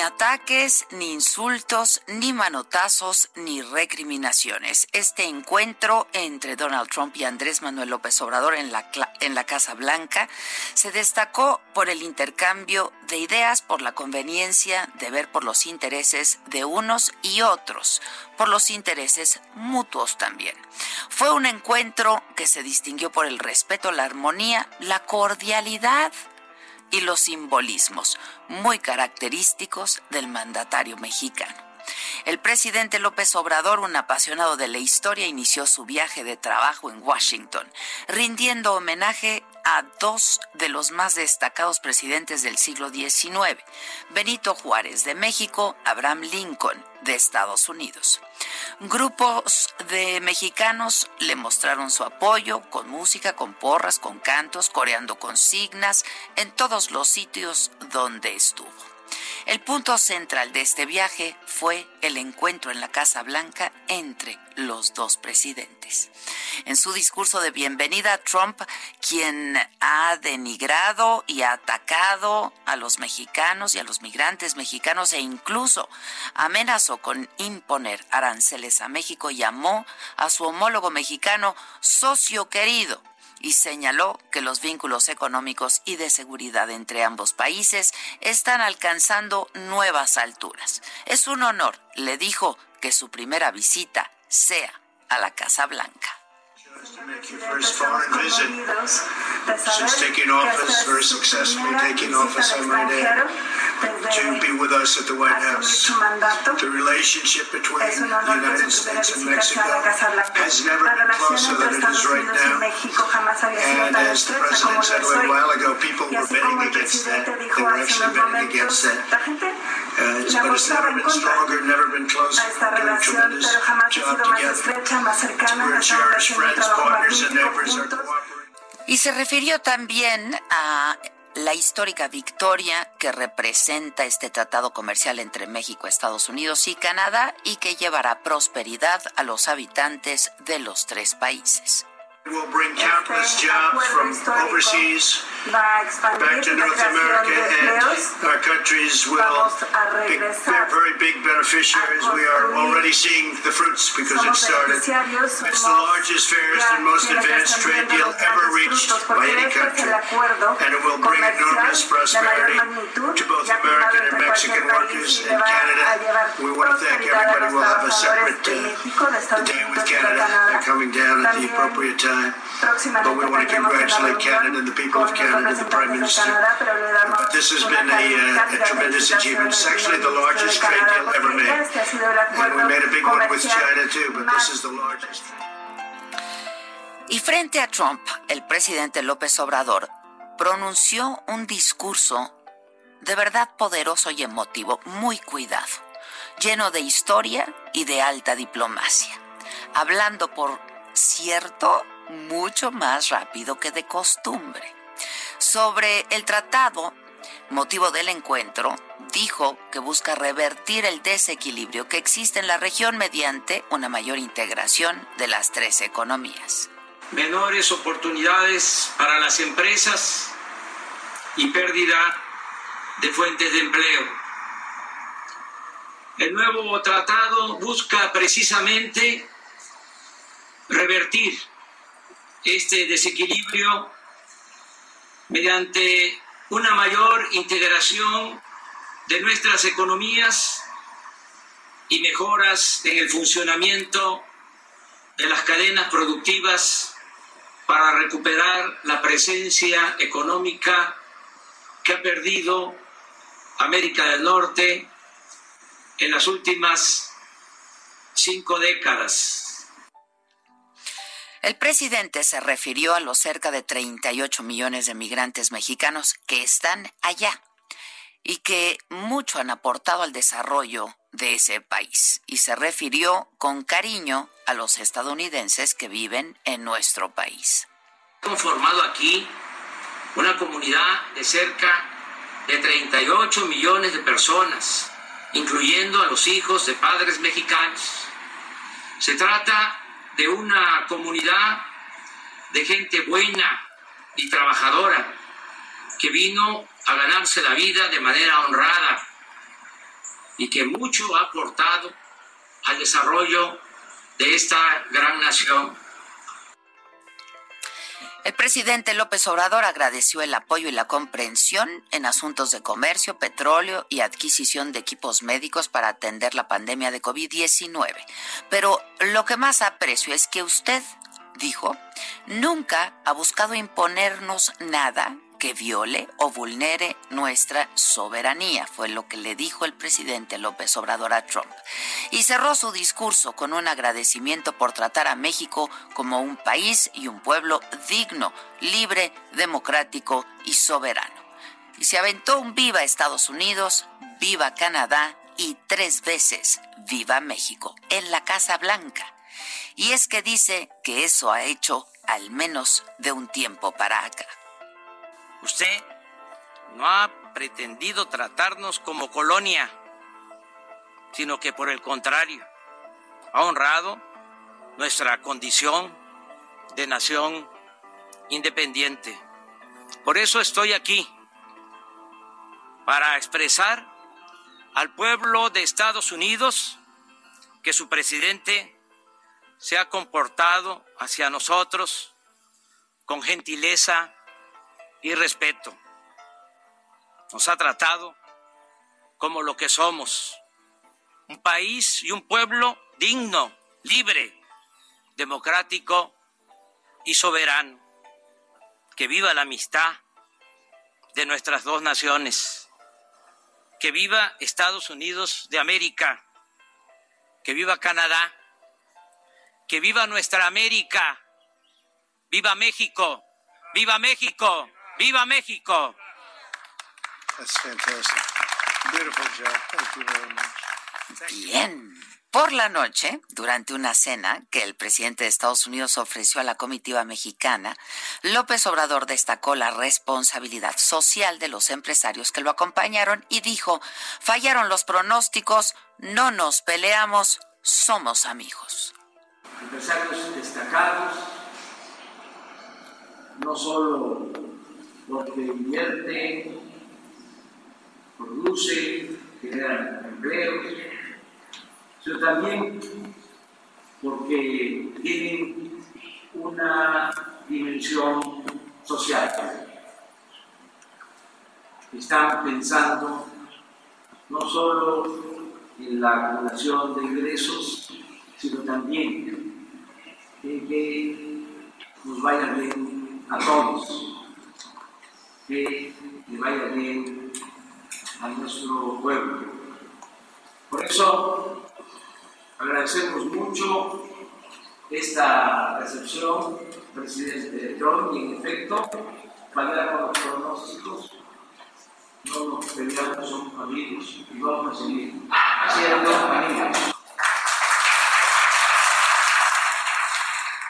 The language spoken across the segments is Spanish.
Ataques, ni insultos, ni manotazos, ni recriminaciones. Este encuentro entre Donald Trump y Andrés Manuel López Obrador en la Casa Blanca se destacó por el intercambio de ideas, por la conveniencia de ver por los intereses de unos y otros, por los intereses mutuos también. Fue un encuentro que se distinguió por el respeto, la armonía, la cordialidad y los simbolismos muy característicos del mandatario mexicano. El presidente López Obrador, un apasionado de la historia, inició su viaje de trabajo en Washington, rindiendo homenaje a dos de los más destacados presidentes del siglo XIX, Benito Juárez de México, Abraham Lincoln de Estados Unidos. Grupos de mexicanos le mostraron su apoyo con música, con porras, con cantos, coreando consignas en todos los sitios donde estuvo. El punto central de este viaje fue el encuentro en la Casa Blanca entre los dos presidentes. En su discurso de bienvenida, Trump, quien ha denigrado y ha atacado a los mexicanos y a los migrantes mexicanos e incluso amenazó con imponer aranceles a México, llamó a su homólogo mexicano socio querido y señaló que los vínculos económicos y de seguridad entre ambos países están alcanzando nuevas alturas. Es un honor, le dijo, que su primera visita sea a la Casa Blanca. To make your first foreign visit since taking office, very successfully taking office, might add, to be with us at the White House. The relationship between the United States and Mexico has never been closer than it is right now. And as the President said a while ago, people were betting against that. They were actually betting against that. Uh, it's, but it's never been stronger, never been closer. We're doing a tremendous job together. We're cherished friends, y se refirió también a la histórica victoria que representa este tratado comercial entre México, Estados Unidos y Canadá y que llevará prosperidad a los habitantes de los tres países. Will bring countless jobs from overseas back to North America, and our countries will be very big beneficiaries. We are already seeing the fruits because it started. It's the largest, fairest, and most advanced trade deal ever reached by any country, and it will bring enormous prosperity to both American and Mexican workers in Canada. We want to thank everybody. We'll have a separate uh, day with Canada. They're coming down at the appropriate time. But we want to congratulate Canada and the people of Canada, the Prime Minister. This has been a, uh, a tremendous achievement. It's actually the largest trade deal ever made. And we made a big one with China too, but this is the largest. Y frente a Trump, el presidente López Obrador pronunció un discurso de verdad poderoso y emotivo, muy cuidado, lleno de historia y de alta diplomacia, hablando por cierto mucho más rápido que de costumbre. Sobre el tratado, motivo del encuentro, dijo que busca revertir el desequilibrio que existe en la región mediante una mayor integración de las tres economías. Menores oportunidades para las empresas y pérdida de fuentes de empleo. El nuevo tratado busca precisamente revertir este desequilibrio mediante una mayor integración de nuestras economías y mejoras en el funcionamiento de las cadenas productivas para recuperar la presencia económica que ha perdido América del Norte en las últimas cinco décadas. El presidente se refirió a los cerca de 38 millones de migrantes mexicanos que están allá y que mucho han aportado al desarrollo de ese país. Y se refirió con cariño a los estadounidenses que viven en nuestro país. Conformado aquí una comunidad de cerca de 38 millones de personas, incluyendo a los hijos de padres mexicanos. Se trata de una comunidad de gente buena y trabajadora que vino a ganarse la vida de manera honrada y que mucho ha aportado al desarrollo de esta gran nación. El presidente López Obrador agradeció el apoyo y la comprensión en asuntos de comercio, petróleo y adquisición de equipos médicos para atender la pandemia de COVID-19. Pero lo que más aprecio es que usted, dijo, nunca ha buscado imponernos nada que viole o vulnere nuestra soberanía, fue lo que le dijo el presidente López Obrador a Trump. Y cerró su discurso con un agradecimiento por tratar a México como un país y un pueblo digno, libre, democrático y soberano. Y se aventó un viva Estados Unidos, viva Canadá y tres veces viva México en la Casa Blanca. Y es que dice que eso ha hecho al menos de un tiempo para acá. Usted no ha pretendido tratarnos como colonia, sino que por el contrario, ha honrado nuestra condición de nación independiente. Por eso estoy aquí, para expresar al pueblo de Estados Unidos que su presidente se ha comportado hacia nosotros con gentileza, y respeto. Nos ha tratado como lo que somos, un país y un pueblo digno, libre, democrático y soberano. Que viva la amistad de nuestras dos naciones. Que viva Estados Unidos de América. Que viva Canadá. Que viva nuestra América. Viva México. Viva México. ¡Viva México! Bien. Por la noche, durante una cena que el presidente de Estados Unidos ofreció a la comitiva mexicana, López Obrador destacó la responsabilidad social de los empresarios que lo acompañaron y dijo, fallaron los pronósticos, no nos peleamos, somos amigos. Empresarios destacados, no solo porque invierte, produce, genera empleos, sino también porque tienen una dimensión social. Están pensando no solo en la acumulación de ingresos, sino también en que nos vaya bien a todos que le vaya bien a nuestro pueblo. Por eso agradecemos mucho esta recepción, presidente Trump, y en efecto, fallar con los pronósticos, No nos peleamos, somos amigos y vamos a seguir siendo amigos.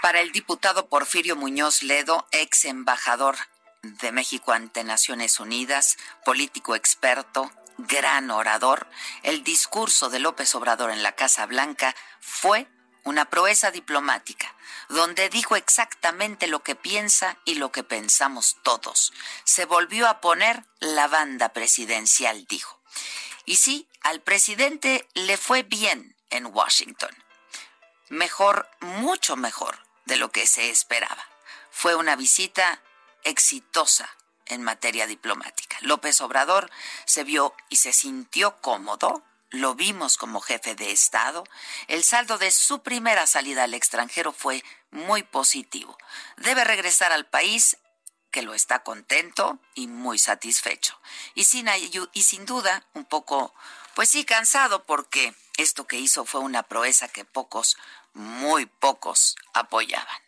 Para el diputado Porfirio Muñoz Ledo, ex embajador de México ante Naciones Unidas, político experto, gran orador, el discurso de López Obrador en la Casa Blanca fue una proeza diplomática, donde dijo exactamente lo que piensa y lo que pensamos todos. Se volvió a poner la banda presidencial, dijo. Y sí, al presidente le fue bien en Washington. Mejor, mucho mejor de lo que se esperaba. Fue una visita exitosa en materia diplomática. López Obrador se vio y se sintió cómodo, lo vimos como jefe de Estado. El saldo de su primera salida al extranjero fue muy positivo. Debe regresar al país que lo está contento y muy satisfecho. Y sin, duda, un poco, pues sí, cansado porque esto que hizo fue una proeza que pocos, muy pocos, apoyaban.